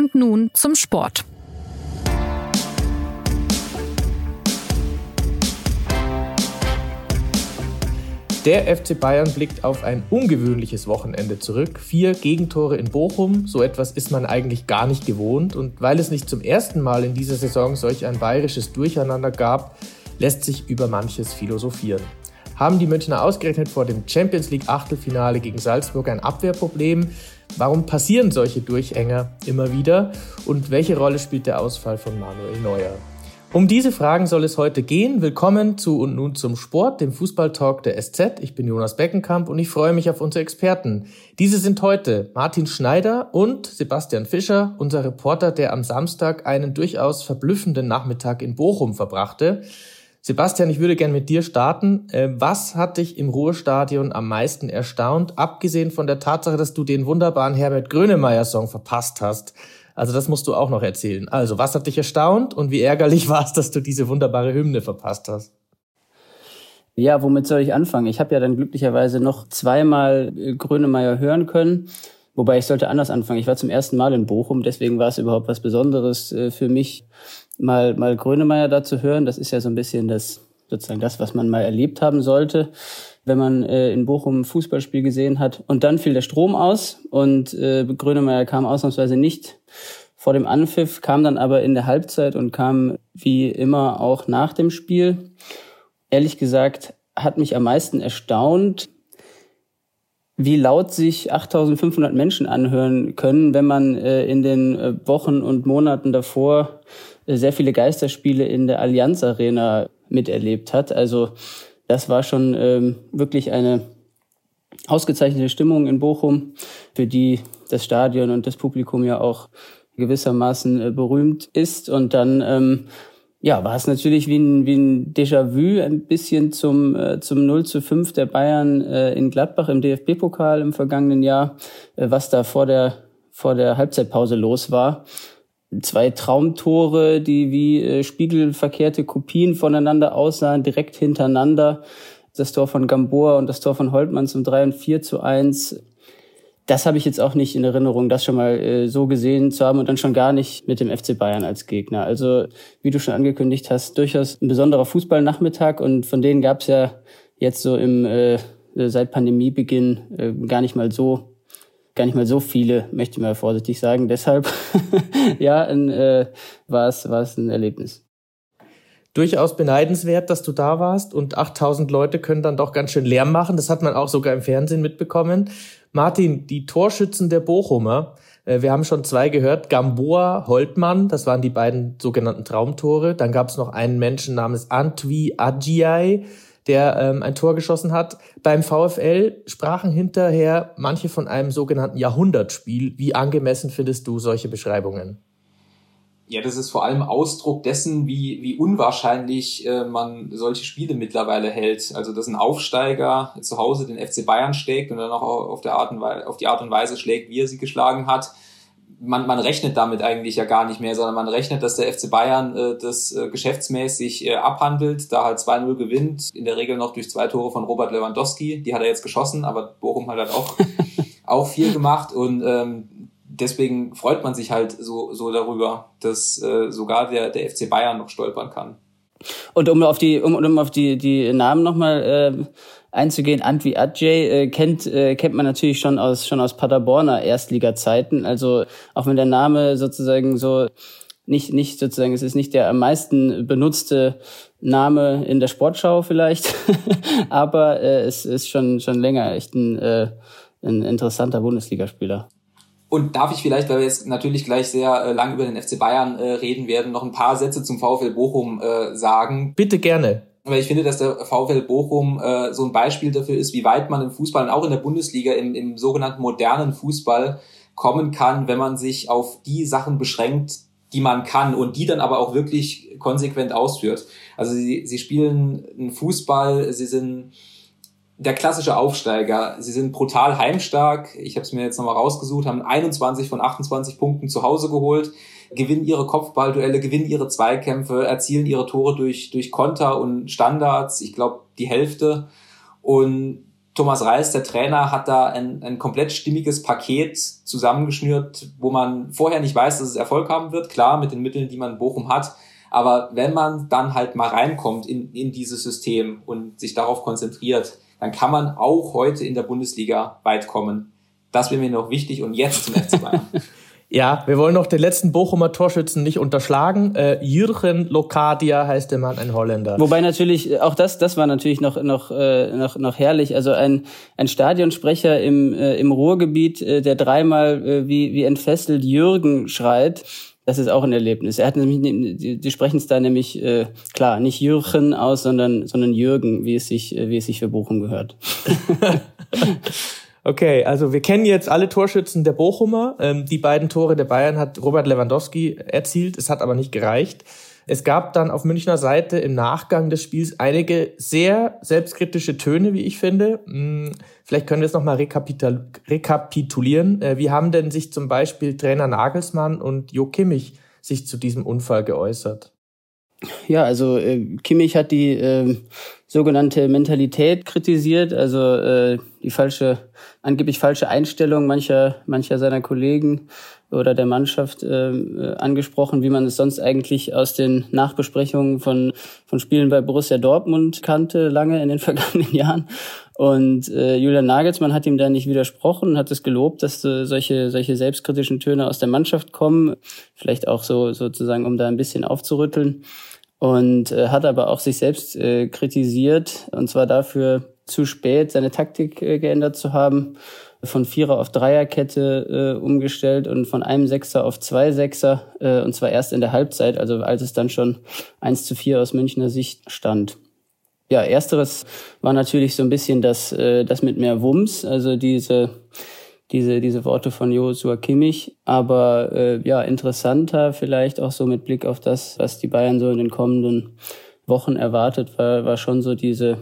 Und nun zum Sport. Der FC Bayern blickt auf ein ungewöhnliches Wochenende zurück. Vier Gegentore in Bochum, so etwas ist man eigentlich gar nicht gewohnt. Und weil es nicht zum ersten Mal in dieser Saison solch ein bayerisches Durcheinander gab, lässt sich über manches philosophieren. Haben die Münchner ausgerechnet vor dem Champions League Achtelfinale gegen Salzburg ein Abwehrproblem? Warum passieren solche Durchhänger immer wieder? Und welche Rolle spielt der Ausfall von Manuel Neuer? Um diese Fragen soll es heute gehen. Willkommen zu und nun zum Sport, dem Fußballtalk der SZ. Ich bin Jonas Beckenkamp und ich freue mich auf unsere Experten. Diese sind heute Martin Schneider und Sebastian Fischer, unser Reporter, der am Samstag einen durchaus verblüffenden Nachmittag in Bochum verbrachte. Sebastian, ich würde gerne mit dir starten. Äh, was hat dich im Ruhestadion am meisten erstaunt, abgesehen von der Tatsache, dass du den wunderbaren Herbert Grönemeyer-Song verpasst hast? Also das musst du auch noch erzählen. Also, was hat dich erstaunt und wie ärgerlich war es, dass du diese wunderbare Hymne verpasst hast? Ja, womit soll ich anfangen? Ich habe ja dann glücklicherweise noch zweimal äh, Grönemeyer hören können. Wobei ich sollte anders anfangen. Ich war zum ersten Mal in Bochum, deswegen war es überhaupt was Besonderes äh, für mich, mal, mal Grönemeyer da zu hören. Das ist ja so ein bisschen das, sozusagen das, was man mal erlebt haben sollte, wenn man äh, in Bochum ein Fußballspiel gesehen hat. Und dann fiel der Strom aus und äh, Grönemeyer kam ausnahmsweise nicht vor dem Anpfiff, kam dann aber in der Halbzeit und kam wie immer auch nach dem Spiel. Ehrlich gesagt hat mich am meisten erstaunt, wie laut sich 8500 Menschen anhören können, wenn man äh, in den äh, Wochen und Monaten davor sehr viele Geisterspiele in der Allianz Arena miterlebt hat. Also das war schon ähm, wirklich eine ausgezeichnete Stimmung in Bochum, für die das Stadion und das Publikum ja auch gewissermaßen äh, berühmt ist. Und dann ähm, ja, war es natürlich wie ein, wie ein Déjà-vu ein bisschen zum, äh, zum 0 zu 5 der Bayern äh, in Gladbach im DFB-Pokal im vergangenen Jahr, äh, was da vor der, vor der Halbzeitpause los war. Zwei Traumtore, die wie äh, spiegelverkehrte Kopien voneinander aussahen, direkt hintereinander. Das Tor von Gamboa und das Tor von Holtmann zum 3 und 4 zu 1 das habe ich jetzt auch nicht in Erinnerung, das schon mal äh, so gesehen zu haben und dann schon gar nicht mit dem FC Bayern als Gegner. Also wie du schon angekündigt hast, durchaus ein besonderer Fußballnachmittag und von denen gab es ja jetzt so im äh, seit Pandemiebeginn äh, gar nicht mal so gar nicht mal so viele, möchte ich mal vorsichtig sagen. Deshalb ja, äh, war es ein Erlebnis durchaus beneidenswert, dass du da warst und 8000 Leute können dann doch ganz schön Lärm machen. Das hat man auch sogar im Fernsehen mitbekommen. Martin, die Torschützen der Bochumer, äh, wir haben schon zwei gehört, Gamboa, Holtmann, das waren die beiden sogenannten Traumtore. Dann gab es noch einen Menschen namens Antwi Adjiai, der ähm, ein Tor geschossen hat. Beim VfL sprachen hinterher manche von einem sogenannten Jahrhundertspiel. Wie angemessen findest du solche Beschreibungen? Ja, das ist vor allem Ausdruck dessen, wie, wie unwahrscheinlich äh, man solche Spiele mittlerweile hält. Also, dass ein Aufsteiger zu Hause den FC Bayern schlägt und dann auch auf, der Art und Weise, auf die Art und Weise schlägt, wie er sie geschlagen hat. Man, man rechnet damit eigentlich ja gar nicht mehr, sondern man rechnet, dass der FC Bayern äh, das äh, geschäftsmäßig äh, abhandelt, da halt 2-0 gewinnt, in der Regel noch durch zwei Tore von Robert Lewandowski, die hat er jetzt geschossen, aber Bochum hat halt auch, auch viel gemacht und ähm, deswegen freut man sich halt so, so darüber, dass äh, sogar der, der FC Bayern noch stolpern kann. Und um auf die, um, um auf die, die Namen nochmal äh, einzugehen, Antwi Adjay äh, kennt, äh, kennt man natürlich schon aus, schon aus Paderborner Erstliga-Zeiten. Also auch wenn der Name sozusagen so nicht, nicht sozusagen, es ist nicht der am meisten benutzte Name in der Sportschau vielleicht, aber äh, es ist schon, schon länger echt ein, äh, ein interessanter Bundesligaspieler. Und darf ich vielleicht, weil wir jetzt natürlich gleich sehr äh, lang über den FC Bayern äh, reden werden, noch ein paar Sätze zum VfL Bochum äh, sagen? Bitte gerne. Weil ich finde, dass der VfL Bochum äh, so ein Beispiel dafür ist, wie weit man im Fußball und auch in der Bundesliga im, im sogenannten modernen Fußball kommen kann, wenn man sich auf die Sachen beschränkt, die man kann und die dann aber auch wirklich konsequent ausführt. Also sie, sie spielen einen Fußball, sie sind der klassische Aufsteiger. Sie sind brutal heimstark. Ich habe es mir jetzt nochmal rausgesucht, haben 21 von 28 Punkten zu Hause geholt, gewinnen ihre Kopfballduelle, gewinnen ihre Zweikämpfe, erzielen ihre Tore durch, durch Konter und Standards. Ich glaube, die Hälfte. Und Thomas Reis, der Trainer, hat da ein, ein komplett stimmiges Paket zusammengeschnürt, wo man vorher nicht weiß, dass es Erfolg haben wird. Klar, mit den Mitteln, die man in Bochum hat. Aber wenn man dann halt mal reinkommt in, in dieses System und sich darauf konzentriert, dann kann man auch heute in der Bundesliga weit kommen. Das wäre mir noch wichtig und jetzt zum FC Bayern. Ja, wir wollen noch den letzten Bochumer Torschützen nicht unterschlagen. Äh, Jürgen Lokadia heißt der Mann, ein Holländer. Wobei natürlich, äh, auch das, das war natürlich noch, noch, äh, noch, noch herrlich. Also ein, ein Stadionsprecher im, äh, im Ruhrgebiet, äh, der dreimal äh, wie, wie entfesselt Jürgen schreit. Das ist auch ein Erlebnis. Er hat nämlich, die, die sprechen es da nämlich, äh, klar, nicht Jürgen aus, sondern, sondern Jürgen, wie es sich, äh, wie es sich für Bochum gehört. Okay, also wir kennen jetzt alle Torschützen der Bochumer. Ähm, die beiden Tore der Bayern hat Robert Lewandowski erzielt. Es hat aber nicht gereicht. Es gab dann auf Münchner Seite im Nachgang des Spiels einige sehr selbstkritische Töne, wie ich finde. Hm, vielleicht können wir es nochmal rekapitulieren. Äh, wie haben denn sich zum Beispiel Trainer Nagelsmann und Jo Kimmich sich zu diesem Unfall geäußert? Ja, also äh, Kimmich hat die äh, sogenannte Mentalität kritisiert, also äh, die falsche, angeblich falsche Einstellung mancher, mancher seiner Kollegen oder der Mannschaft äh, angesprochen, wie man es sonst eigentlich aus den Nachbesprechungen von, von Spielen bei Borussia Dortmund kannte, lange in den vergangenen Jahren. Und äh, Julian Nagelsmann hat ihm da nicht widersprochen, hat es gelobt, dass äh, solche, solche selbstkritischen Töne aus der Mannschaft kommen, vielleicht auch so sozusagen, um da ein bisschen aufzurütteln und äh, hat aber auch sich selbst äh, kritisiert. Und zwar dafür zu spät seine Taktik äh, geändert zu haben, von Vierer auf Dreierkette äh, umgestellt und von einem Sechser auf zwei Sechser äh, und zwar erst in der Halbzeit, also als es dann schon eins zu vier aus Münchner Sicht stand. Ja, ersteres war natürlich so ein bisschen das, äh, das mit mehr Wumms, also diese diese, diese Worte von Joshua Kimmich. Aber äh, ja, interessanter vielleicht auch so mit Blick auf das, was die Bayern so in den kommenden Wochen erwartet, war, war schon so diese,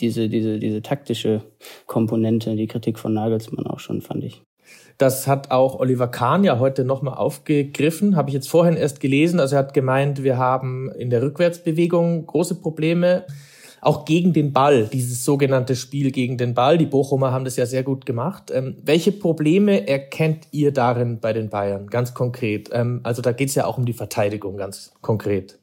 diese, diese, diese taktische Komponente, die Kritik von Nagelsmann auch schon, fand ich. Das hat auch Oliver Kahn ja heute nochmal aufgegriffen, habe ich jetzt vorhin erst gelesen. Also er hat gemeint, wir haben in der Rückwärtsbewegung große Probleme auch gegen den Ball, dieses sogenannte Spiel gegen den Ball. Die Bochumer haben das ja sehr gut gemacht. Ähm, welche Probleme erkennt ihr darin bei den Bayern, ganz konkret? Ähm, also da geht es ja auch um die Verteidigung, ganz konkret.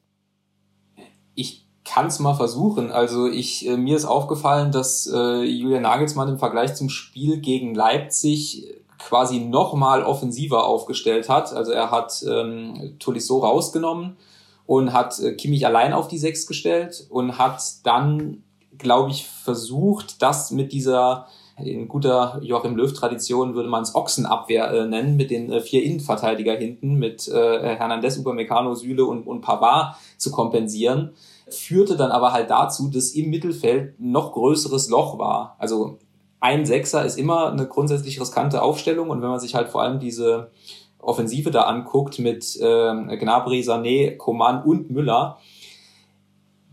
Ich kann es mal versuchen. Also ich, äh, mir ist aufgefallen, dass äh, Julian Nagelsmann im Vergleich zum Spiel gegen Leipzig quasi nochmal offensiver aufgestellt hat. Also er hat ähm, Tolisso rausgenommen und hat äh, Kimmich allein auf die Sechs gestellt und hat dann, glaube ich, versucht, das mit dieser in guter Joachim Löw-Tradition würde man es Ochsenabwehr äh, nennen, mit den äh, vier Innenverteidiger hinten, mit äh, Hernandez, Upamecano, Süle und, und Pavard zu kompensieren, führte dann aber halt dazu, dass im Mittelfeld noch größeres Loch war. Also ein Sechser ist immer eine grundsätzlich riskante Aufstellung und wenn man sich halt vor allem diese Offensive da anguckt mit äh, Gnabry, Sané, Coman und Müller,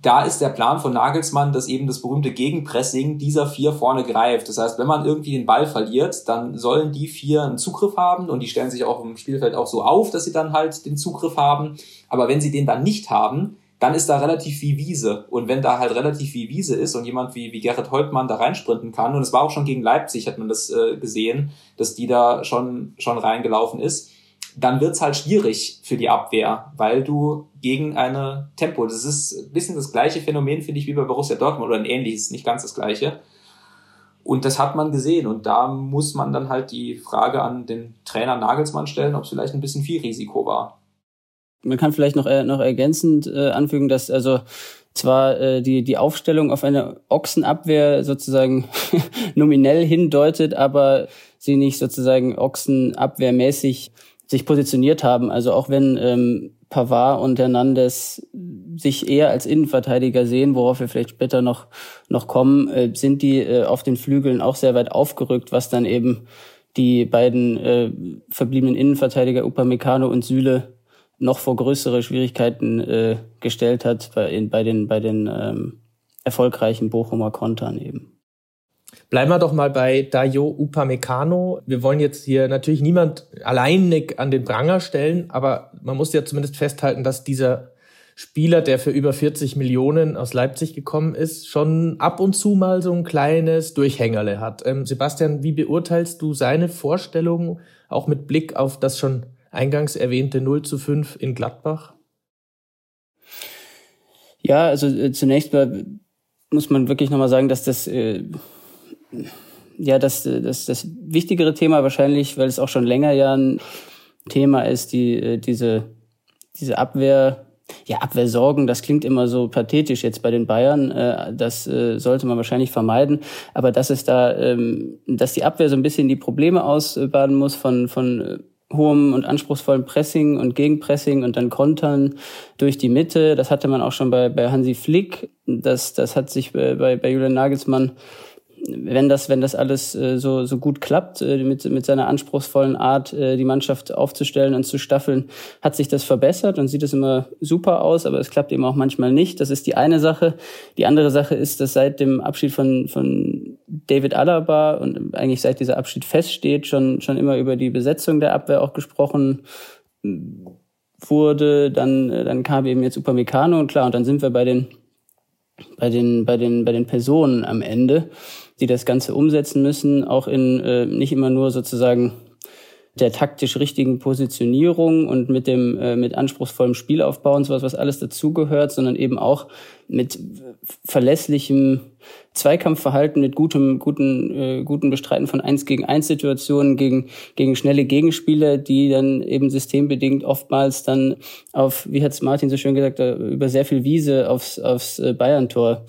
da ist der Plan von Nagelsmann, dass eben das berühmte Gegenpressing dieser vier vorne greift. Das heißt, wenn man irgendwie den Ball verliert, dann sollen die vier einen Zugriff haben und die stellen sich auch im Spielfeld auch so auf, dass sie dann halt den Zugriff haben. Aber wenn sie den dann nicht haben, dann ist da relativ viel Wiese. Und wenn da halt relativ viel Wiese ist und jemand wie, wie Gerrit Holtmann da reinsprinten kann, und es war auch schon gegen Leipzig, hat man das äh, gesehen, dass die da schon, schon reingelaufen ist, dann wird's halt schwierig für die Abwehr, weil du gegen eine Tempo, das ist ein bisschen das gleiche Phänomen, finde ich, wie bei Borussia Dortmund oder ein ähnliches, nicht ganz das gleiche. Und das hat man gesehen und da muss man dann halt die Frage an den Trainer Nagelsmann stellen, ob es vielleicht ein bisschen viel Risiko war. Man kann vielleicht noch, äh, noch ergänzend äh, anfügen, dass also zwar äh, die, die Aufstellung auf eine Ochsenabwehr sozusagen nominell hindeutet, aber sie nicht sozusagen Ochsenabwehrmäßig sich positioniert haben. Also auch wenn ähm, Pavard und Hernandez sich eher als Innenverteidiger sehen, worauf wir vielleicht später noch, noch kommen, äh, sind die äh, auf den Flügeln auch sehr weit aufgerückt, was dann eben die beiden äh, verbliebenen Innenverteidiger Upamecano und Süle noch vor größere Schwierigkeiten äh, gestellt hat bei, in, bei den, bei den ähm, erfolgreichen Bochumer Kontern eben. Bleiben wir doch mal bei Dayo Upamecano. Wir wollen jetzt hier natürlich niemand alleinig an den Pranger stellen, aber man muss ja zumindest festhalten, dass dieser Spieler, der für über 40 Millionen aus Leipzig gekommen ist, schon ab und zu mal so ein kleines Durchhängerle hat. Ähm, Sebastian, wie beurteilst du seine Vorstellung auch mit Blick auf das schon eingangs erwähnte 0 zu 5 in Gladbach? Ja, also äh, zunächst mal muss man wirklich nochmal sagen, dass das äh, ja das, das, das wichtigere Thema wahrscheinlich, weil es auch schon länger ja ein Thema ist, die äh, diese, diese Abwehr ja, Abwehrsorgen, das klingt immer so pathetisch jetzt bei den Bayern. Äh, das äh, sollte man wahrscheinlich vermeiden. Aber dass es da, ähm, dass die Abwehr so ein bisschen die Probleme ausbaden muss von, von hohem und anspruchsvollem Pressing und Gegenpressing und dann Kontern durch die Mitte. Das hatte man auch schon bei, bei Hansi Flick. Das, das hat sich bei, bei Julian Nagelsmann wenn das, wenn das alles äh, so, so gut klappt, äh, mit, mit seiner anspruchsvollen Art, äh, die Mannschaft aufzustellen und zu staffeln, hat sich das verbessert und sieht es immer super aus, aber es klappt eben auch manchmal nicht. Das ist die eine Sache. Die andere Sache ist, dass seit dem Abschied von, von David Alaba und eigentlich seit dieser Abschied feststeht, schon, schon immer über die Besetzung der Abwehr auch gesprochen wurde. Dann, äh, dann kam eben jetzt Upamecano und klar, und dann sind wir bei den bei den, bei den, bei den Personen am Ende die das Ganze umsetzen müssen, auch in äh, nicht immer nur sozusagen der taktisch richtigen Positionierung und mit dem äh, mit anspruchsvollem Spielaufbau und sowas, was alles dazugehört, sondern eben auch mit verlässlichem Zweikampfverhalten, mit gutem guten äh, guten Bestreiten von eins gegen eins Situationen gegen gegen schnelle Gegenspieler, die dann eben systembedingt oftmals dann auf, wie hat es Martin so schön gesagt, äh, über sehr viel Wiese aufs aufs äh, Bayern-Tor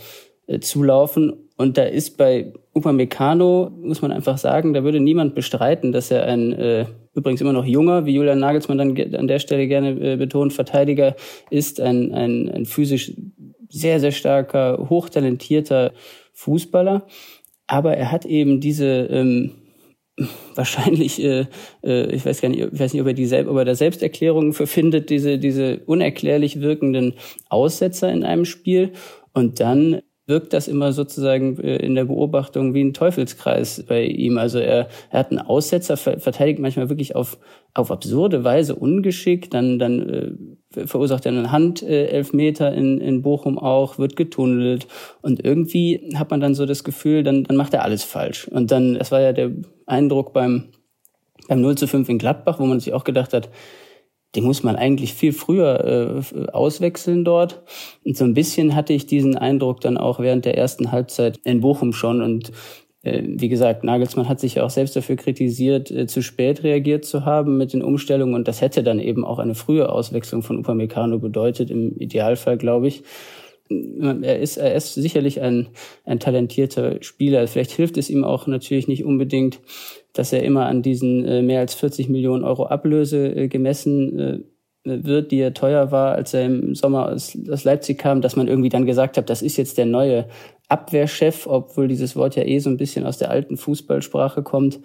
äh, zulaufen und da ist bei Upamecano, muss man einfach sagen, da würde niemand bestreiten, dass er ein äh, übrigens immer noch junger, wie Julian Nagelsmann dann an der Stelle gerne äh, betont, Verteidiger ist, ein, ein, ein physisch sehr, sehr starker, hochtalentierter Fußballer. Aber er hat eben diese ähm, wahrscheinlich, äh, äh, ich weiß gar nicht, ich weiß nicht, ob er die ob er da Selbsterklärungen für findet, diese, diese unerklärlich wirkenden Aussetzer in einem Spiel. Und dann wirkt das immer sozusagen äh, in der Beobachtung wie ein Teufelskreis bei ihm. Also er, er hat einen Aussetzer, verteidigt manchmal wirklich auf, auf absurde Weise ungeschickt, dann, dann äh, verursacht er einen Handelfmeter in, in Bochum auch, wird getunnelt und irgendwie hat man dann so das Gefühl, dann, dann macht er alles falsch. Und dann, es war ja der Eindruck beim, beim 0 zu 5 in Gladbach, wo man sich auch gedacht hat, den muss man eigentlich viel früher äh, auswechseln dort. Und so ein bisschen hatte ich diesen Eindruck dann auch während der ersten Halbzeit in Bochum schon. Und äh, wie gesagt, Nagelsmann hat sich ja auch selbst dafür kritisiert, äh, zu spät reagiert zu haben mit den Umstellungen. Und das hätte dann eben auch eine frühe Auswechslung von Upamecano bedeutet, im Idealfall, glaube ich. Er ist, er ist sicherlich ein, ein talentierter Spieler. Vielleicht hilft es ihm auch natürlich nicht unbedingt, dass er immer an diesen äh, mehr als 40 Millionen Euro Ablöse äh, gemessen äh, wird, die er teuer war, als er im Sommer aus, aus Leipzig kam, dass man irgendwie dann gesagt hat, das ist jetzt der neue Abwehrchef, obwohl dieses Wort ja eh so ein bisschen aus der alten Fußballsprache kommt.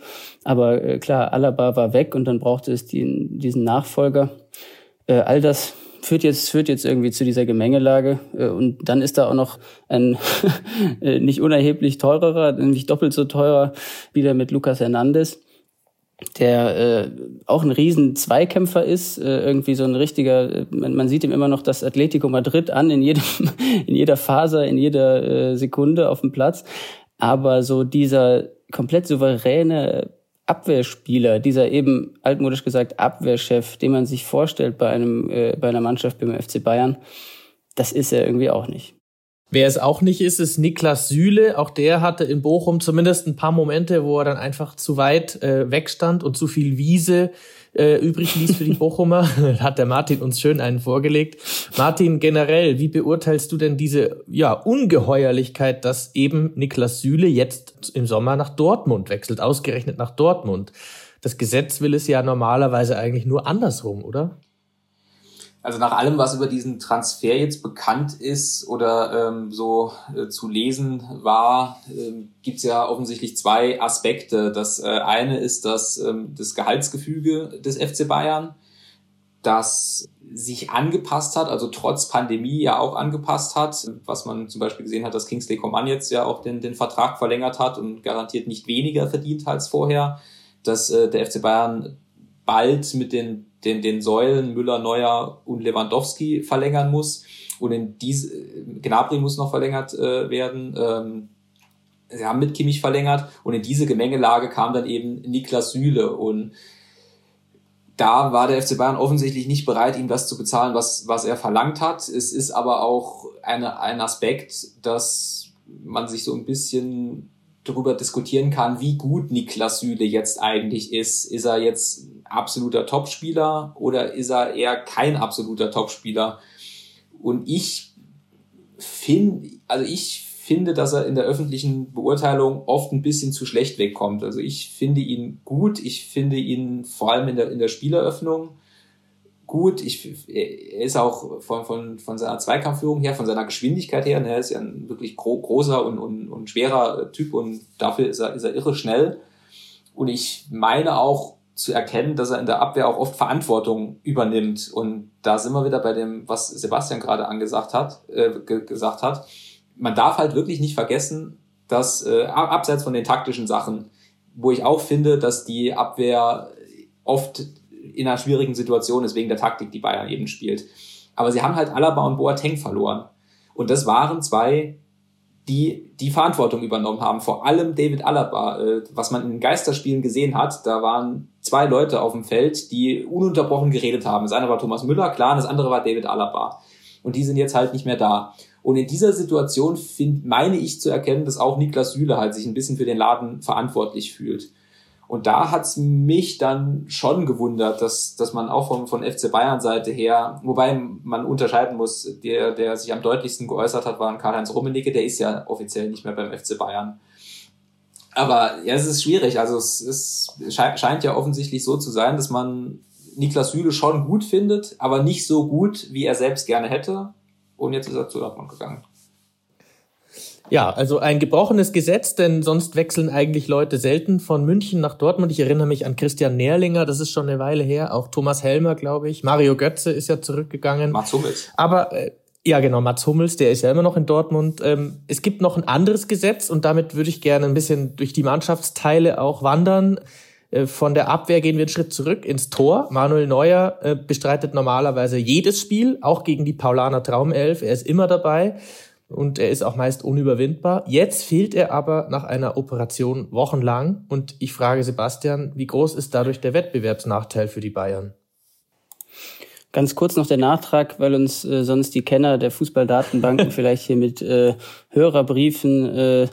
Aber äh, klar, Alaba war weg und dann brauchte es den, diesen Nachfolger. Äh, all das führt jetzt, führt jetzt irgendwie zu dieser Gemengelage. Äh, und dann ist da auch noch ein äh, nicht unerheblich teurerer, nämlich doppelt so teurer, wieder mit Lucas Hernandez, der äh, auch ein riesen Zweikämpfer ist, äh, irgendwie so ein richtiger, äh, man, man sieht ihm immer noch das Atletico Madrid an, in jedem, in jeder Phase, in jeder äh, Sekunde auf dem Platz. Aber so dieser komplett souveräne Abwehrspieler, dieser eben altmodisch gesagt Abwehrchef, den man sich vorstellt bei einem äh, bei einer Mannschaft beim FC Bayern, das ist er irgendwie auch nicht. Wer es auch nicht ist, ist Niklas Süle. Auch der hatte in Bochum zumindest ein paar Momente, wo er dann einfach zu weit äh, wegstand und zu viel Wiese äh, übrig ließ für die Bochumer. Hat der Martin uns schön einen vorgelegt. Martin, generell, wie beurteilst du denn diese ja, Ungeheuerlichkeit, dass eben Niklas Süle jetzt im Sommer nach Dortmund wechselt, ausgerechnet nach Dortmund? Das Gesetz will es ja normalerweise eigentlich nur andersrum, oder? Also nach allem, was über diesen Transfer jetzt bekannt ist oder ähm, so äh, zu lesen war, äh, gibt es ja offensichtlich zwei Aspekte. Das äh, eine ist das, ähm, das Gehaltsgefüge des FC Bayern, das sich angepasst hat, also trotz Pandemie ja auch angepasst hat, was man zum Beispiel gesehen hat, dass Kingsley Coman jetzt ja auch den, den Vertrag verlängert hat und garantiert nicht weniger verdient als vorher, dass äh, der FC Bayern bald mit den, den, den Säulen Müller, Neuer und Lewandowski verlängern muss. Und in diese, Gnabry muss noch verlängert äh, werden. Ähm, sie haben mit Kimmich verlängert und in diese Gemengelage kam dann eben Niklas Süle und da war der FC Bayern offensichtlich nicht bereit, ihm das zu bezahlen, was, was er verlangt hat. Es ist aber auch eine, ein Aspekt, dass man sich so ein bisschen darüber diskutieren kann, wie gut Niklas Süle jetzt eigentlich ist. Ist er jetzt absoluter Topspieler oder ist er eher kein absoluter Topspieler? Und ich finde, also ich finde, dass er in der öffentlichen Beurteilung oft ein bisschen zu schlecht wegkommt. Also ich finde ihn gut, ich finde ihn vor allem in der, in der Spieleröffnung gut. Ich, er ist auch von, von, von seiner Zweikampfführung her, von seiner Geschwindigkeit her, ne, er ist ja ein wirklich gro großer und, und, und schwerer Typ und dafür ist er, ist er irre schnell. Und ich meine auch zu erkennen, dass er in der Abwehr auch oft Verantwortung übernimmt. Und da sind wir wieder bei dem, was Sebastian gerade angesagt hat, äh, gesagt hat man darf halt wirklich nicht vergessen, dass äh, abseits von den taktischen Sachen, wo ich auch finde, dass die Abwehr oft in einer schwierigen Situation ist, wegen der Taktik, die Bayern eben spielt. Aber sie haben halt Alaba und Boateng verloren. Und das waren zwei, die die Verantwortung übernommen haben. Vor allem David Alaba. Äh, was man in Geisterspielen gesehen hat, da waren zwei Leute auf dem Feld, die ununterbrochen geredet haben. Das eine war Thomas Müller, klar, und das andere war David Alaba. Und die sind jetzt halt nicht mehr da. Und in dieser Situation find, meine ich zu erkennen, dass auch Niklas Süle halt sich ein bisschen für den Laden verantwortlich fühlt. Und da hat's mich dann schon gewundert, dass, dass man auch von, von FC Bayern Seite her, wobei man unterscheiden muss, der, der sich am deutlichsten geäußert hat, war Karl-Heinz Rummenigge, der ist ja offiziell nicht mehr beim FC Bayern. Aber ja, es ist schwierig. Also es, es scheint ja offensichtlich so zu sein, dass man Niklas Süle schon gut findet, aber nicht so gut, wie er selbst gerne hätte. Und jetzt ist er zu Dortmund gegangen. Ja, also ein gebrochenes Gesetz, denn sonst wechseln eigentlich Leute selten von München nach Dortmund. Ich erinnere mich an Christian Nährlinger, das ist schon eine Weile her. Auch Thomas Helmer, glaube ich. Mario Götze ist ja zurückgegangen. Mats Hummels. Aber äh, ja, genau, Mats Hummels, der ist ja immer noch in Dortmund. Ähm, es gibt noch ein anderes Gesetz und damit würde ich gerne ein bisschen durch die Mannschaftsteile auch wandern. Äh, von der Abwehr gehen wir einen Schritt zurück ins Tor. Manuel Neuer äh, bestreitet normalerweise jedes Spiel, auch gegen die Paulaner Traumelf. Er ist immer dabei und er ist auch meist unüberwindbar. Jetzt fehlt er aber nach einer Operation wochenlang und ich frage Sebastian, wie groß ist dadurch der Wettbewerbsnachteil für die Bayern? Ganz kurz noch der Nachtrag, weil uns äh, sonst die Kenner der Fußballdatenbanken vielleicht hier mit äh, Hörerbriefen äh,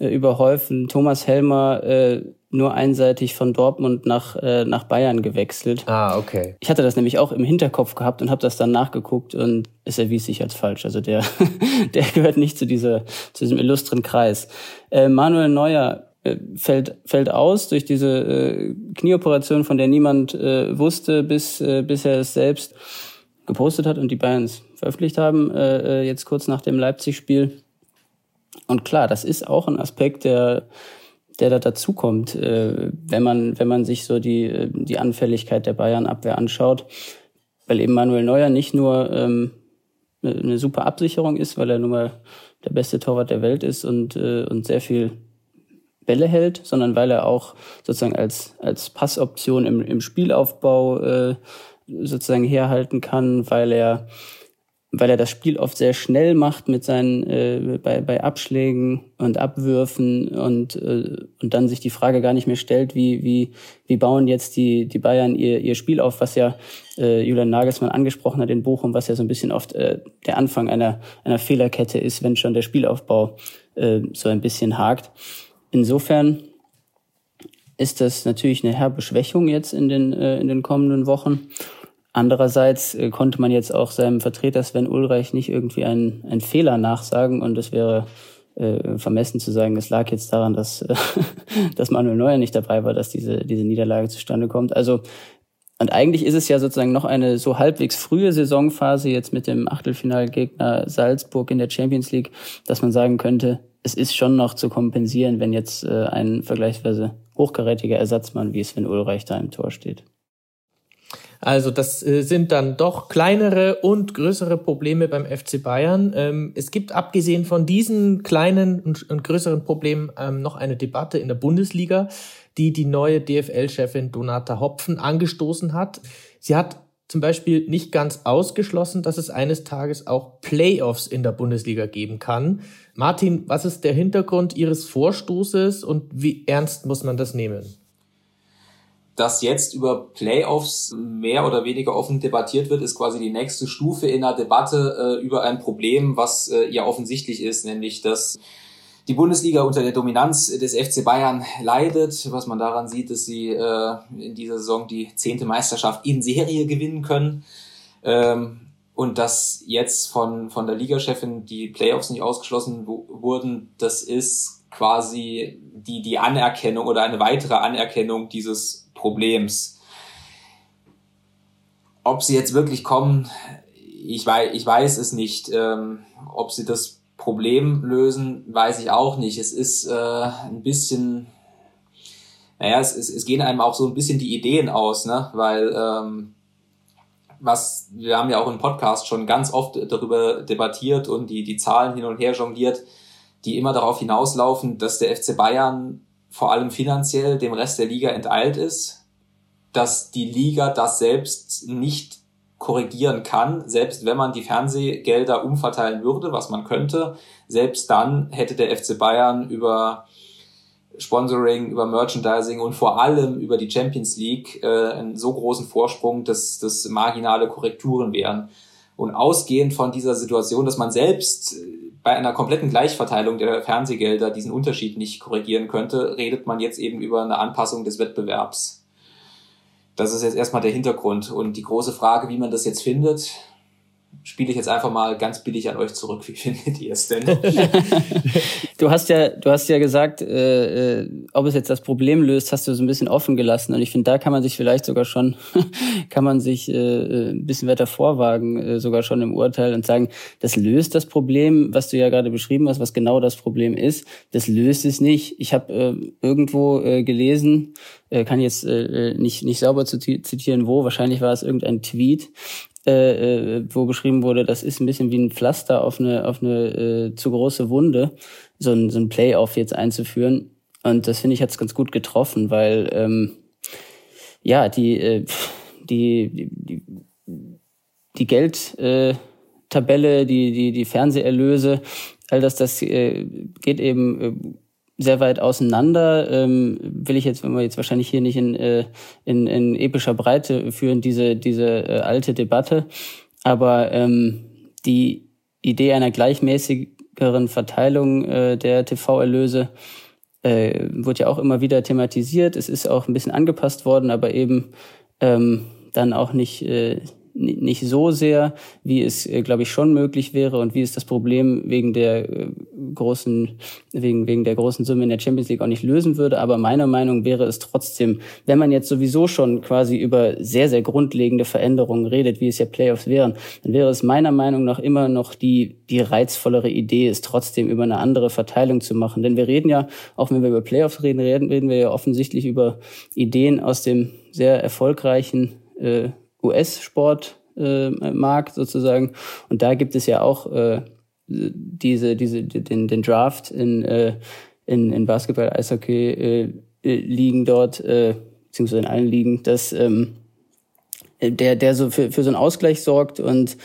äh, überhäufen. Thomas Helmer äh, nur einseitig von Dortmund nach, äh, nach Bayern gewechselt. Ah, okay. Ich hatte das nämlich auch im Hinterkopf gehabt und habe das dann nachgeguckt und es erwies sich als falsch. Also der, der gehört nicht zu, dieser, zu diesem illustren Kreis. Äh, Manuel Neuer fällt, fällt aus durch diese äh, Knieoperation, von der niemand äh, wusste, bis, äh, bis er es selbst gepostet hat und die Bayerns veröffentlicht haben, äh, äh jetzt kurz nach dem Leipzig-Spiel. Und klar, das ist auch ein Aspekt, der der da dazukommt, äh, wenn man wenn man sich so die äh, die Anfälligkeit der Bayern-Abwehr anschaut, weil eben Manuel Neuer nicht nur ähm, eine super Absicherung ist, weil er nun mal der beste Torwart der Welt ist und äh, und sehr viel Bälle hält, sondern weil er auch sozusagen als als Passoption im im Spielaufbau äh, sozusagen herhalten kann, weil er weil er das Spiel oft sehr schnell macht mit seinen äh, bei, bei Abschlägen und Abwürfen und äh, und dann sich die Frage gar nicht mehr stellt, wie wie wie bauen jetzt die die Bayern ihr ihr Spiel auf, was ja äh, Julian Nagelsmann angesprochen hat in Bochum, was ja so ein bisschen oft äh, der Anfang einer einer Fehlerkette ist, wenn schon der Spielaufbau äh, so ein bisschen hakt. Insofern ist das natürlich eine herbe Schwächung jetzt in den äh, in den kommenden Wochen. Andererseits äh, konnte man jetzt auch seinem Vertreter Sven Ulreich nicht irgendwie einen, einen Fehler nachsagen und es wäre äh, vermessen zu sagen, es lag jetzt daran, dass, äh, dass Manuel Neuer nicht dabei war, dass diese, diese Niederlage zustande kommt. Also und eigentlich ist es ja sozusagen noch eine so halbwegs frühe Saisonphase jetzt mit dem Achtelfinalgegner Salzburg in der Champions League, dass man sagen könnte, es ist schon noch zu kompensieren, wenn jetzt äh, ein vergleichsweise hochkarätiger Ersatzmann wie Sven Ulreich da im Tor steht. Also das äh, sind dann doch kleinere und größere Probleme beim FC Bayern. Ähm, es gibt abgesehen von diesen kleinen und, größeren Problemen ähm, noch eine Debatte in der Bundesliga, die die neue DFL-Chefin Donata Hopfen angestoßen hat. Sie hat zum Beispiel nicht ganz ausgeschlossen, dass es eines Tages auch Playoffs in der Bundesliga geben kann. Martin, was ist der Hintergrund Ihres Vorstoßes und wie ernst muss man das nehmen? Dass jetzt über Playoffs mehr oder weniger offen debattiert wird, ist quasi die nächste Stufe in der Debatte äh, über ein Problem, was äh, ja offensichtlich ist, nämlich dass die Bundesliga unter der Dominanz des FC Bayern leidet, was man daran sieht, dass sie äh, in dieser Saison die zehnte Meisterschaft in Serie gewinnen können. Ähm, und dass jetzt von, von der Ligachefin die Playoffs nicht ausgeschlossen wurden, das ist quasi die, die Anerkennung oder eine weitere Anerkennung dieses Problems. Ob sie jetzt wirklich kommen, ich weiß, ich weiß es nicht. Ähm, ob sie das Problem lösen, weiß ich auch nicht. Es ist äh, ein bisschen, naja, es, es, es gehen einem auch so ein bisschen die Ideen aus, ne? Weil ähm, was, wir haben ja auch im Podcast schon ganz oft darüber debattiert und die, die Zahlen hin und her jongliert, die immer darauf hinauslaufen, dass der FC Bayern vor allem finanziell dem Rest der Liga enteilt ist, dass die Liga das selbst nicht korrigieren kann, selbst wenn man die Fernsehgelder umverteilen würde, was man könnte, selbst dann hätte der FC Bayern über Sponsoring, über Merchandising und vor allem über die Champions League äh, einen so großen Vorsprung, dass das marginale Korrekturen wären. Und ausgehend von dieser Situation, dass man selbst bei einer kompletten Gleichverteilung der Fernsehgelder diesen Unterschied nicht korrigieren könnte, redet man jetzt eben über eine Anpassung des Wettbewerbs. Das ist jetzt erstmal der Hintergrund. Und die große Frage, wie man das jetzt findet, spiele ich jetzt einfach mal ganz billig an euch zurück. Wie findet ihr es denn? du hast ja, du hast ja gesagt, äh, äh, ob es jetzt das Problem löst, hast du so ein bisschen offen gelassen. Und ich finde, da kann man sich vielleicht sogar schon, kann man sich äh, äh, ein bisschen weiter vorwagen, äh, sogar schon im Urteil und sagen, das löst das Problem, was du ja gerade beschrieben hast, was genau das Problem ist. Das löst es nicht. Ich habe äh, irgendwo äh, gelesen, äh, kann jetzt äh, nicht nicht sauber zitieren, wo. Wahrscheinlich war es irgendein Tweet, äh, äh, wo beschrieben wurde, das ist ein bisschen wie ein Pflaster auf eine, auf eine äh, zu große Wunde, so ein, so ein Playoff jetzt einzuführen. Und das finde ich hat's ganz gut getroffen, weil ähm, ja, die, äh, die, die, die Geldtabelle, äh, die, die, die Fernseherlöse, all das, das äh, geht eben äh, sehr weit auseinander. Ähm, will ich jetzt, wenn wir jetzt wahrscheinlich hier nicht in, äh, in, in epischer Breite führen, diese, diese äh, alte Debatte. Aber ähm, die Idee einer gleichmäßigeren Verteilung äh, der TV-Erlöse äh, wird ja auch immer wieder thematisiert. Es ist auch ein bisschen angepasst worden, aber eben ähm, dann auch nicht, äh, nicht so sehr, wie es, äh, glaube ich, schon möglich wäre und wie es das Problem wegen der äh, großen, wegen, wegen der großen Summe in der Champions League auch nicht lösen würde. Aber meiner Meinung wäre es trotzdem, wenn man jetzt sowieso schon quasi über sehr, sehr grundlegende Veränderungen redet, wie es ja Playoffs wären, dann wäre es meiner Meinung nach immer noch die, die reizvollere Idee, es trotzdem über eine andere Verteilung zu machen. Denn wir reden ja, auch wenn wir über Playoffs reden, reden, reden wir ja offensichtlich über Ideen aus dem sehr erfolgreichen äh, US-Sportmarkt äh, sozusagen. Und da gibt es ja auch äh, diese, diese, den, den Draft in, äh, in, in Basketball, Eishockey äh, äh, liegen dort, äh, beziehungsweise in allen Ligen, dass ähm, der, der so für, für so einen Ausgleich sorgt und,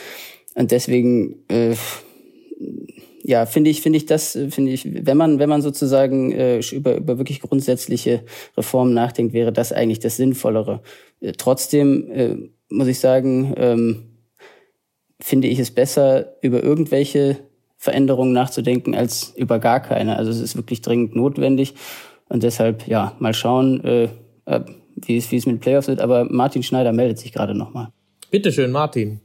und deswegen äh, ja, finde ich, finde ich das, finde ich, wenn man, wenn man sozusagen äh, über, über wirklich grundsätzliche Reformen nachdenkt, wäre das eigentlich das Sinnvollere. Äh, trotzdem äh, muss ich sagen, ähm, finde ich es besser, über irgendwelche Veränderungen nachzudenken, als über gar keine. Also es ist wirklich dringend notwendig. Und deshalb, ja, mal schauen, äh, wie, es, wie es mit Playoffs wird. Aber Martin Schneider meldet sich gerade nochmal. Bitteschön, Martin.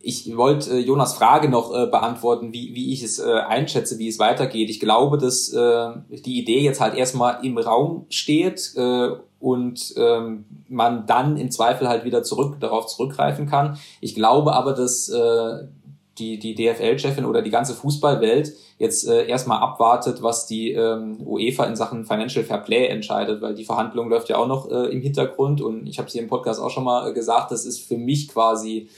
Ich wollte äh, Jonas Frage noch äh, beantworten, wie, wie ich es äh, einschätze, wie es weitergeht. Ich glaube, dass äh, die Idee jetzt halt erstmal im Raum steht äh, und ähm, man dann im Zweifel halt wieder zurück darauf zurückgreifen kann. Ich glaube aber, dass äh, die, die DFL-Chefin oder die ganze Fußballwelt jetzt äh, erstmal abwartet, was die ähm, UEFA in Sachen Financial Fair Play entscheidet, weil die Verhandlung läuft ja auch noch äh, im Hintergrund und ich habe es hier im Podcast auch schon mal äh, gesagt, das ist für mich quasi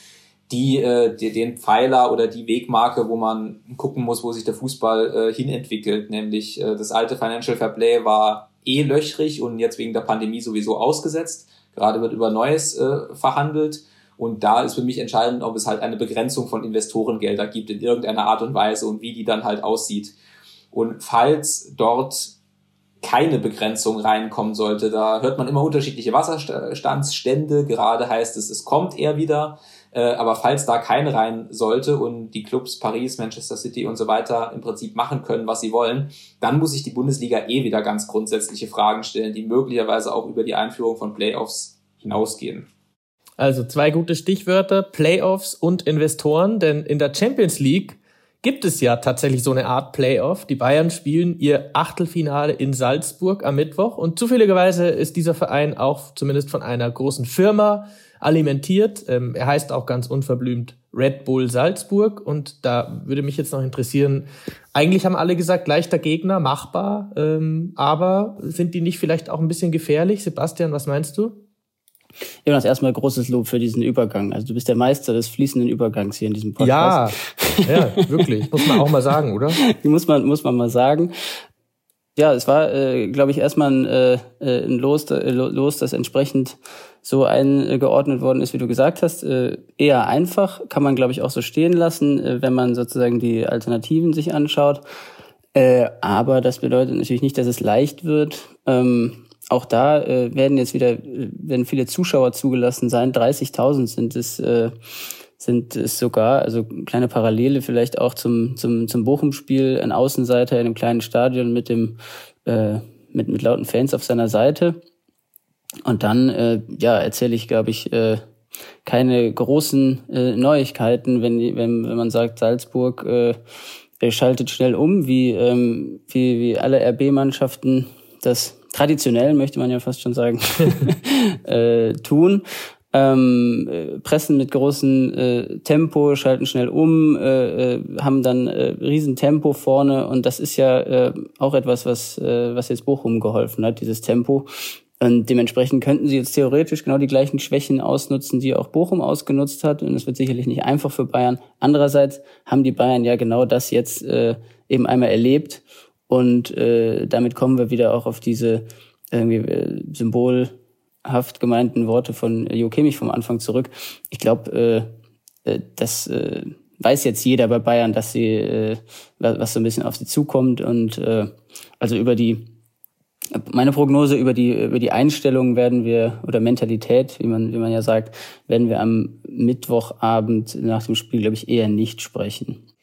die, äh, die, den Pfeiler oder die Wegmarke, wo man gucken muss, wo sich der Fußball äh, hinentwickelt. Nämlich äh, das alte Financial Fair Play war eh löchrig und jetzt wegen der Pandemie sowieso ausgesetzt. Gerade wird über Neues äh, verhandelt. Und da ist für mich entscheidend, ob es halt eine Begrenzung von Investorengelder gibt in irgendeiner Art und Weise und wie die dann halt aussieht. Und falls dort keine Begrenzung reinkommen sollte, da hört man immer unterschiedliche Wasserstandsstände. Gerade heißt es, es kommt eher wieder. Äh, aber falls da keine rein sollte und die Clubs Paris, Manchester City und so weiter im Prinzip machen können, was sie wollen, dann muss sich die Bundesliga eh wieder ganz grundsätzliche Fragen stellen, die möglicherweise auch über die Einführung von Playoffs hinausgehen. Also zwei gute Stichwörter, Playoffs und Investoren, denn in der Champions League gibt es ja tatsächlich so eine Art Playoff. Die Bayern spielen ihr Achtelfinale in Salzburg am Mittwoch und zufälligerweise ist dieser Verein auch zumindest von einer großen Firma alimentiert. Ähm, er heißt auch ganz unverblümt Red Bull Salzburg und da würde mich jetzt noch interessieren, eigentlich haben alle gesagt, leichter Gegner, machbar, ähm, aber sind die nicht vielleicht auch ein bisschen gefährlich? Sebastian, was meinst du? Jonas, erstmal großes Lob für diesen Übergang. Also du bist der Meister des fließenden Übergangs hier in diesem Podcast. Ja, ja, wirklich. Muss man auch mal sagen, oder? muss man, muss man mal sagen. Ja, es war, äh, glaube ich, erstmal ein, äh, äh ein Los, äh, Los, das entsprechend so eingeordnet worden ist, wie du gesagt hast. Äh, eher einfach, kann man, glaube ich, auch so stehen lassen, äh, wenn man sozusagen die Alternativen sich anschaut. Äh, aber das bedeutet natürlich nicht, dass es leicht wird. Ähm, auch da äh, werden jetzt wieder äh, werden viele Zuschauer zugelassen sein. 30.000 sind es äh, sind es sogar, also kleine Parallele vielleicht auch zum zum zum Bochum-Spiel, ein Außenseiter in einem kleinen Stadion mit dem äh, mit mit lauten Fans auf seiner Seite. Und dann äh, ja erzähle ich, glaube ich, äh, keine großen äh, Neuigkeiten, wenn wenn wenn man sagt Salzburg äh, schaltet schnell um, wie ähm, wie wie alle RB-Mannschaften das traditionell, möchte man ja fast schon sagen, äh, tun. Ähm, äh, pressen mit großem äh, Tempo, schalten schnell um, äh, äh, haben dann äh, riesen vorne und das ist ja äh, auch etwas, was, äh, was jetzt Bochum geholfen hat, dieses Tempo. Und dementsprechend könnten sie jetzt theoretisch genau die gleichen Schwächen ausnutzen, die auch Bochum ausgenutzt hat. Und es wird sicherlich nicht einfach für Bayern. Andererseits haben die Bayern ja genau das jetzt äh, eben einmal erlebt und äh, damit kommen wir wieder auch auf diese irgendwie äh, symbolhaft gemeinten Worte von Jo Kimmich vom Anfang zurück. Ich glaube, äh, äh, das äh, weiß jetzt jeder bei Bayern, dass sie äh, was so ein bisschen auf sie zukommt und äh, also über die meine Prognose über die über die Einstellung werden wir oder Mentalität, wie man wie man ja sagt, werden wir am Mittwochabend nach dem Spiel glaube ich eher nicht sprechen.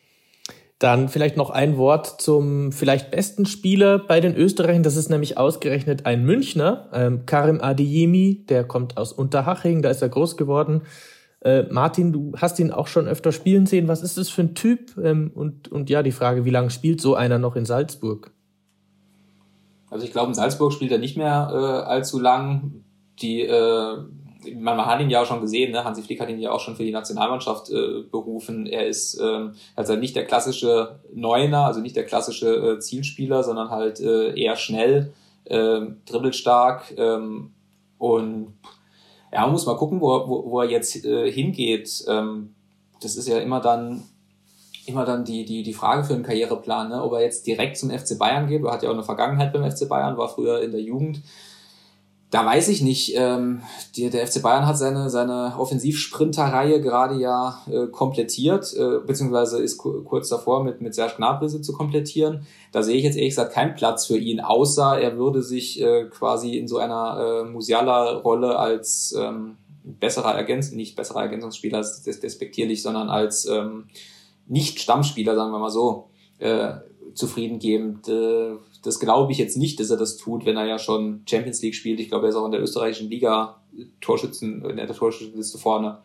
Dann vielleicht noch ein Wort zum vielleicht besten Spieler bei den Österreichern. Das ist nämlich ausgerechnet ein Münchner, ähm, Karim Adeyemi, der kommt aus Unterhaching, da ist er groß geworden. Äh, Martin, du hast ihn auch schon öfter spielen sehen. Was ist das für ein Typ? Ähm, und, und ja, die Frage, wie lange spielt so einer noch in Salzburg? Also ich glaube, in Salzburg spielt er nicht mehr äh, allzu lang. Die äh, man hat ihn ja auch schon gesehen, ne? Hansi Flick hat ihn ja auch schon für die Nationalmannschaft äh, berufen. Er ist ähm, also nicht der klassische Neuner, also nicht der klassische äh, Zielspieler, sondern halt äh, eher schnell, äh, dribbelstark ähm, und ja, man muss mal gucken, wo, wo, wo er jetzt äh, hingeht. Ähm, das ist ja immer dann immer dann die, die, die Frage für einen Karriereplan, ne? ob er jetzt direkt zum FC Bayern geht. Er hat ja auch eine Vergangenheit beim FC Bayern, war früher in der Jugend da weiß ich nicht. Ähm, die, der FC Bayern hat seine, seine Offensivsprinterreihe gerade ja äh, komplettiert, äh, beziehungsweise ist kurz davor mit, mit Serge Gnabry zu komplettieren. Da sehe ich jetzt ehrlich gesagt keinen Platz für ihn, außer er würde sich äh, quasi in so einer äh, Musiala-Rolle als ähm, besserer Ergänzung, nicht besserer Ergänzungsspieler, das ist despektierlich, sondern als ähm, nicht Stammspieler, sagen wir mal so, äh, zufriedengebend. Äh, das glaube ich jetzt nicht, dass er das tut, wenn er ja schon Champions League spielt. Ich glaube, er ist auch in der österreichischen Liga Torschützen, in der Torschützenliste vorne.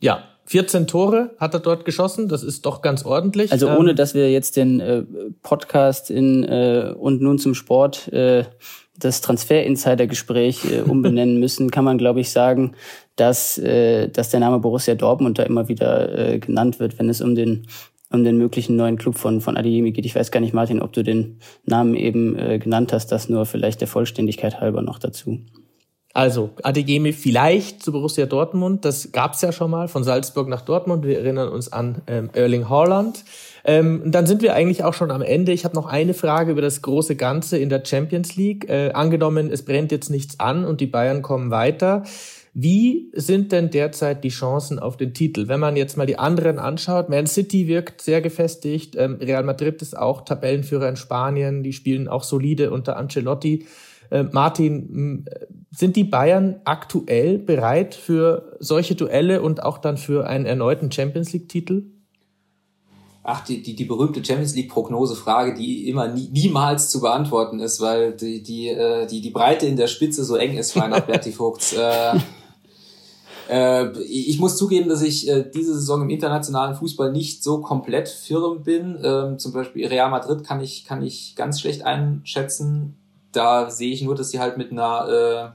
Ja, 14 Tore hat er dort geschossen. Das ist doch ganz ordentlich. Also ohne, ähm, dass wir jetzt den äh, Podcast in äh, und nun zum Sport äh, das Transfer-Insider-Gespräch äh, umbenennen müssen, kann man, glaube ich, sagen, dass, äh, dass der Name Borussia Dortmund da immer wieder äh, genannt wird, wenn es um den um den möglichen neuen Club von, von Adeyemi geht. Ich weiß gar nicht, Martin, ob du den Namen eben äh, genannt hast, das nur vielleicht der Vollständigkeit halber noch dazu. Also Adeyemi vielleicht zu Borussia Dortmund, das gab's ja schon mal von Salzburg nach Dortmund. Wir erinnern uns an ähm, Erling Haaland. Ähm, dann sind wir eigentlich auch schon am Ende. Ich habe noch eine Frage über das große Ganze in der Champions League. Äh, angenommen, es brennt jetzt nichts an und die Bayern kommen weiter. Wie sind denn derzeit die Chancen auf den Titel? Wenn man jetzt mal die anderen anschaut, Man City wirkt sehr gefestigt, ähm, Real Madrid ist auch Tabellenführer in Spanien, die spielen auch solide unter Ancelotti. Äh, Martin, sind die Bayern aktuell bereit für solche Duelle und auch dann für einen erneuten Champions League-Titel? Ach, die, die, die berühmte Champions League-Prognose-Frage, die immer nie, niemals zu beantworten ist, weil die, die, äh, die, die Breite in der Spitze so eng ist, Reinhard Berti Vogts. Äh, äh, ich muss zugeben, dass ich äh, diese Saison im internationalen Fußball nicht so komplett firm bin. Ähm, zum Beispiel Real Madrid kann ich, kann ich ganz schlecht einschätzen da sehe ich nur, dass sie halt mit einer, äh,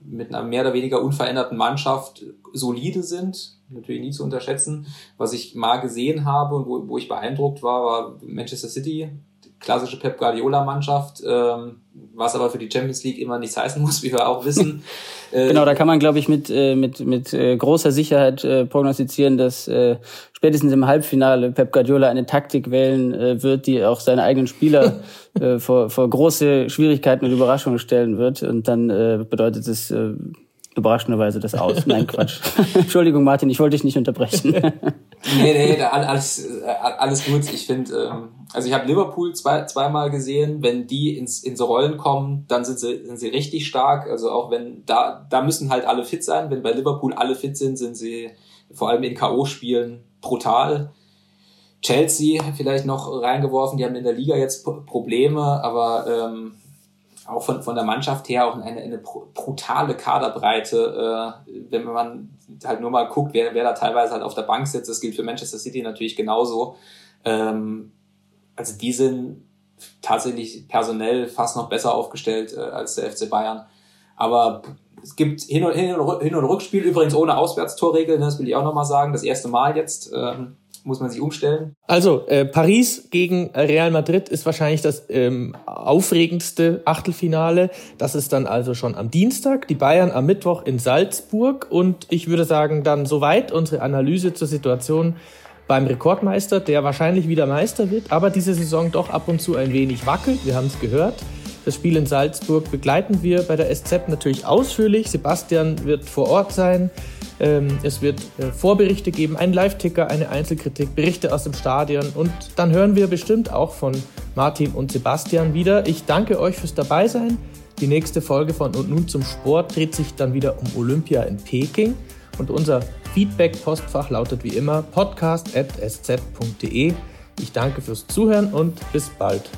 mit einer mehr oder weniger unveränderten Mannschaft solide sind. Natürlich nie zu unterschätzen. Was ich mal gesehen habe und wo, wo ich beeindruckt war, war Manchester City, klassische Pep Guardiola-Mannschaft, ähm, was aber für die Champions League immer nichts heißen muss, wie wir auch wissen. Äh, genau, da kann man, glaube ich, mit, äh, mit, mit äh, großer Sicherheit äh, prognostizieren, dass äh, spätestens im Halbfinale Pep Guardiola eine Taktik wählen äh, wird, die auch seine eigenen Spieler äh, vor, vor große Schwierigkeiten und Überraschungen stellen wird. Und dann äh, bedeutet es äh, überraschenderweise das aus. Nein, Quatsch. Entschuldigung, Martin, ich wollte dich nicht unterbrechen. nee, nee, alles, alles gut. Ich finde, ähm, also ich habe Liverpool zwei, zweimal gesehen. Wenn die ins, in so Rollen kommen, dann sind sie, sind sie richtig stark. Also auch wenn da, da müssen halt alle fit sein. Wenn bei Liverpool alle fit sind, sind sie vor allem in K.O.-Spielen brutal. Chelsea vielleicht noch reingeworfen, die haben in der Liga jetzt Probleme, aber ähm, auch von, von der Mannschaft her auch eine, eine brutale Kaderbreite, äh, wenn man halt nur mal guckt, wer, wer da teilweise halt auf der Bank sitzt. Das gilt für Manchester City natürlich genauso. Ähm, also die sind tatsächlich personell fast noch besser aufgestellt äh, als der FC Bayern. Aber es gibt Hin- und, Hin- und, Rückspiel, übrigens ohne Auswärtstorregel, ne, das will ich auch nochmal sagen, das erste Mal jetzt. Ähm, muss man sich umstellen. Also äh, Paris gegen Real Madrid ist wahrscheinlich das ähm, aufregendste Achtelfinale. Das ist dann also schon am Dienstag, die Bayern am Mittwoch in Salzburg und ich würde sagen dann soweit unsere Analyse zur Situation beim Rekordmeister, der wahrscheinlich wieder Meister wird, aber diese Saison doch ab und zu ein wenig wackelt. Wir haben es gehört. Das Spiel in Salzburg begleiten wir bei der SZ natürlich ausführlich. Sebastian wird vor Ort sein. Ähm, es wird äh, Vorberichte geben, einen Live-Ticker, eine Einzelkritik, Berichte aus dem Stadion und dann hören wir bestimmt auch von Martin und Sebastian wieder. Ich danke euch fürs Dabeisein. Die nächste Folge von Und nun zum Sport dreht sich dann wieder um Olympia in Peking und unser Feedback-Postfach lautet wie immer podcast.sz.de. Ich danke fürs Zuhören und bis bald.